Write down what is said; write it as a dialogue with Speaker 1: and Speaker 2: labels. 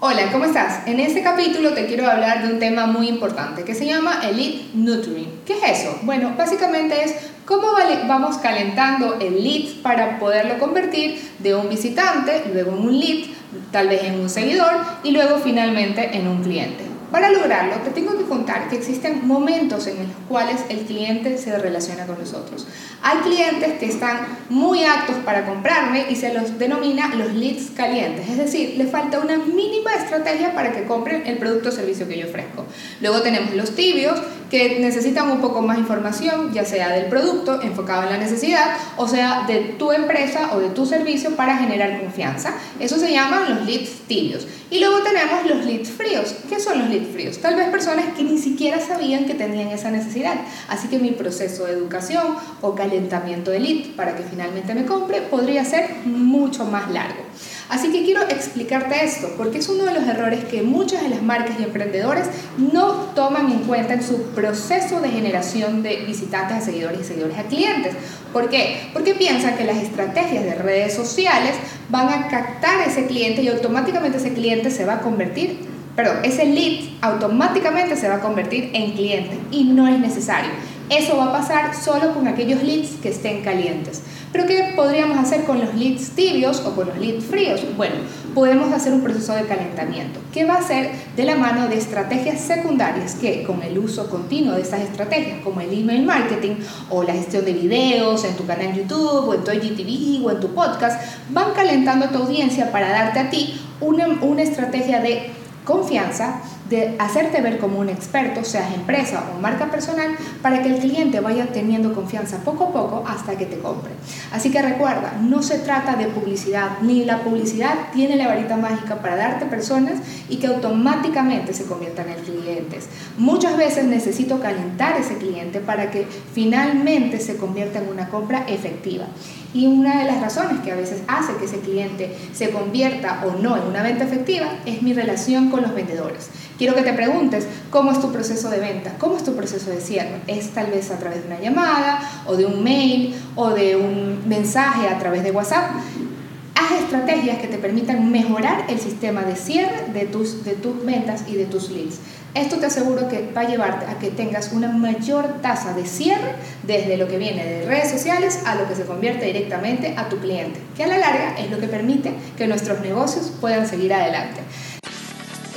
Speaker 1: Hola, ¿cómo estás? En este capítulo te quiero hablar de un tema muy importante que se llama Elite Nurturing. ¿Qué es eso? Bueno, básicamente es ¿Cómo vamos calentando el lead para poderlo convertir de un visitante, luego en un lead, tal vez en un seguidor y luego finalmente en un cliente? Para lograrlo, te tengo que contar que existen momentos en los cuales el cliente se relaciona con nosotros. Hay clientes que están muy aptos para comprarme y se los denomina los leads calientes, es decir, le falta una mínima estrategia para que compren el producto o servicio que yo ofrezco. Luego tenemos los tibios que necesitan un poco más información, ya sea del producto enfocado en la necesidad, o sea, de tu empresa o de tu servicio para generar confianza. Eso se llaman los leads tibios. Y luego tenemos los leads fríos. ¿Qué son los leads fríos? Tal vez personas que ni siquiera sabían que tenían esa necesidad. Así que mi proceso de educación o calentamiento de lead para que finalmente me compre podría ser mucho más largo. Así que quiero explicarte esto, porque es uno de los errores que muchas de las marcas y emprendedores no toman en cuenta en su proceso de generación de visitantes a seguidores y seguidores a clientes. ¿Por qué? Porque piensan que las estrategias de redes sociales van a captar a ese cliente y automáticamente ese cliente se va a convertir, perdón, ese lead automáticamente se va a convertir en cliente y no es necesario. Eso va a pasar solo con aquellos leads que estén calientes. Pero ¿qué podríamos hacer con los leads tibios o con los leads fríos? Bueno, podemos hacer un proceso de calentamiento que va a ser de la mano de estrategias secundarias que con el uso continuo de estas estrategias como el email marketing o la gestión de videos en tu canal YouTube o en tu IGTV o en tu podcast van calentando a tu audiencia para darte a ti una, una estrategia de confianza, de hacerte ver como un experto, seas empresa o marca personal, para que el cliente vaya teniendo confianza poco a poco hasta que te compre. Así que recuerda, no se trata de publicidad, ni la publicidad tiene la varita mágica para darte personas y que automáticamente se conviertan en clientes. Muchas veces necesito calentar ese cliente para que finalmente se convierta en una compra efectiva. Y una de las razones que a veces hace que ese cliente se convierta o no en una venta efectiva es mi relación con los vendedores. Quiero que te preguntes cómo es tu proceso de venta, cómo es tu proceso de cierre. ¿Es tal vez a través de una llamada o de un mail o de un mensaje a través de WhatsApp? Haz estrategias que te permitan mejorar el sistema de cierre de tus, de tus ventas y de tus leads. Esto te aseguro que va a llevarte a que tengas una mayor tasa de cierre desde lo que viene de redes sociales a lo que se convierte directamente a tu cliente, que a la larga es lo que permite que nuestros negocios puedan seguir adelante.